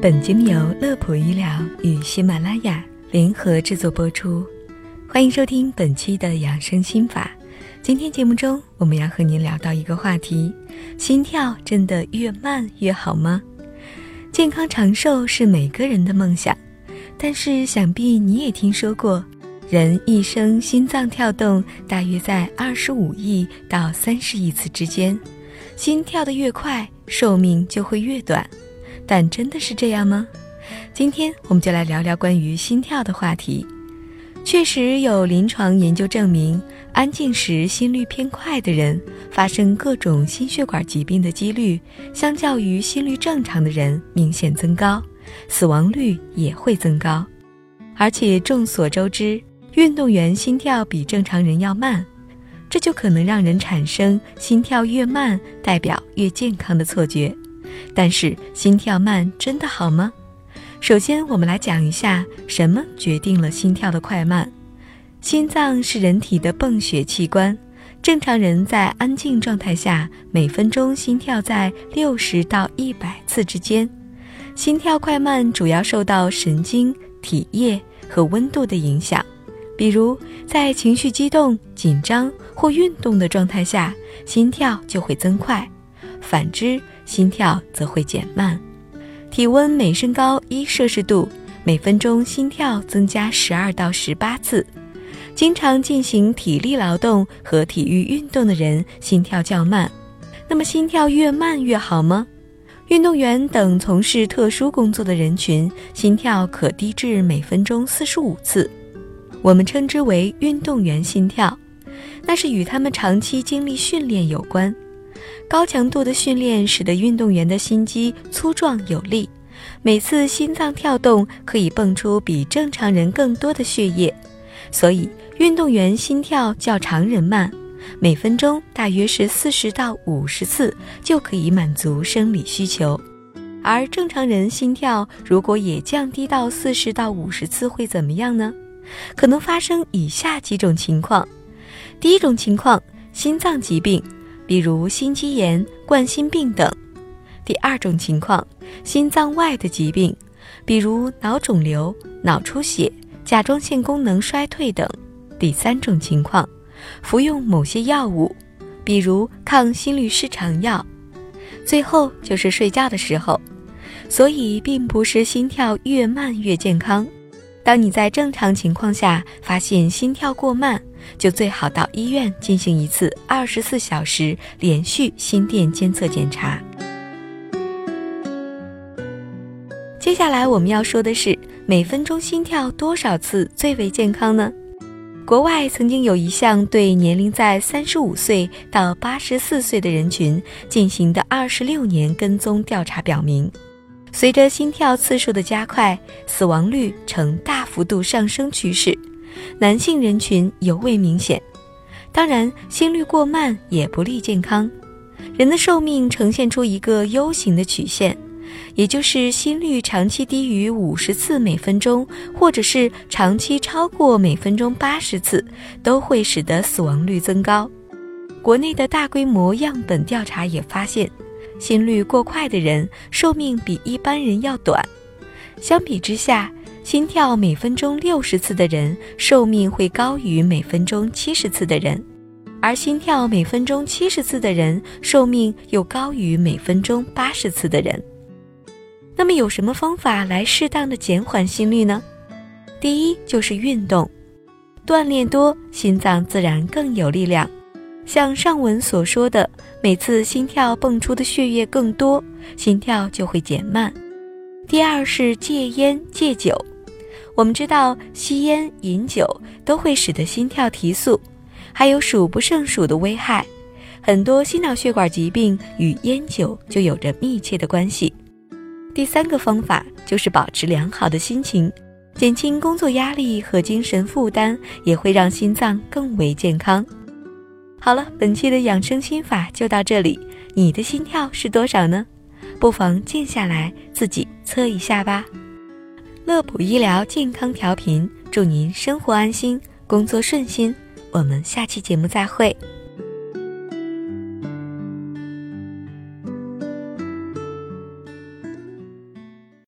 本节目由乐普医疗与喜马拉雅联合制作播出，欢迎收听本期的养生心法。今天节目中，我们要和您聊到一个话题：心跳真的越慢越好吗？健康长寿是每个人的梦想，但是想必你也听说过，人一生心脏跳动大约在二十五亿到三十亿次之间，心跳的越快，寿命就会越短。但真的是这样吗？今天我们就来聊聊关于心跳的话题。确实有临床研究证明，安静时心率偏快的人，发生各种心血管疾病的几率，相较于心率正常的人明显增高，死亡率也会增高。而且众所周知，运动员心跳比正常人要慢，这就可能让人产生心跳越慢代表越健康的错觉。但是心跳慢真的好吗？首先，我们来讲一下什么决定了心跳的快慢。心脏是人体的泵血器官，正常人在安静状态下，每分钟心跳在六十到一百次之间。心跳快慢主要受到神经、体液和温度的影响。比如，在情绪激动、紧张或运动的状态下，心跳就会增快；反之，心跳则会减慢，体温每升高一摄氏度，每分钟心跳增加十二到十八次。经常进行体力劳动和体育运动的人心跳较慢。那么心跳越慢越好吗？运动员等从事特殊工作的人群，心跳可低至每分钟四十五次，我们称之为运动员心跳，那是与他们长期经历训练有关。高强度的训练使得运动员的心肌粗壮有力，每次心脏跳动可以泵出比正常人更多的血液，所以运动员心跳较常人慢，每分钟大约是四十到五十次就可以满足生理需求。而正常人心跳如果也降低到四十到五十次会怎么样呢？可能发生以下几种情况：第一种情况，心脏疾病。比如心肌炎、冠心病等。第二种情况，心脏外的疾病，比如脑肿瘤、脑出血、甲状腺功能衰退等。第三种情况，服用某些药物，比如抗心律失常药。最后就是睡觉的时候。所以，并不是心跳越慢越健康。当你在正常情况下发现心跳过慢，就最好到医院进行一次二十四小时连续心电监测检查。接下来我们要说的是，每分钟心跳多少次最为健康呢？国外曾经有一项对年龄在三十五岁到八十四岁的人群进行的二十六年跟踪调查表明。随着心跳次数的加快，死亡率呈大幅度上升趋势，男性人群尤为明显。当然，心率过慢也不利健康。人的寿命呈现出一个 U 型的曲线，也就是心率长期低于五十次每分钟，或者是长期超过每分钟八十次，都会使得死亡率增高。国内的大规模样本调查也发现。心率过快的人寿命比一般人要短，相比之下，心跳每分钟六十次的人寿命会高于每分钟七十次的人，而心跳每分钟七十次的人寿命又高于每分钟八十次的人。那么有什么方法来适当的减缓心率呢？第一就是运动，锻炼多，心脏自然更有力量。像上文所说的。每次心跳泵出的血液更多，心跳就会减慢。第二是戒烟戒酒。我们知道吸烟、饮酒都会使得心跳提速，还有数不胜数的危害。很多心脑血管疾病与烟酒就有着密切的关系。第三个方法就是保持良好的心情，减轻工作压力和精神负担，也会让心脏更为健康。好了，本期的养生心法就到这里。你的心跳是多少呢？不妨静下来自己测一下吧。乐普医疗健康调频，祝您生活安心，工作顺心。我们下期节目再会。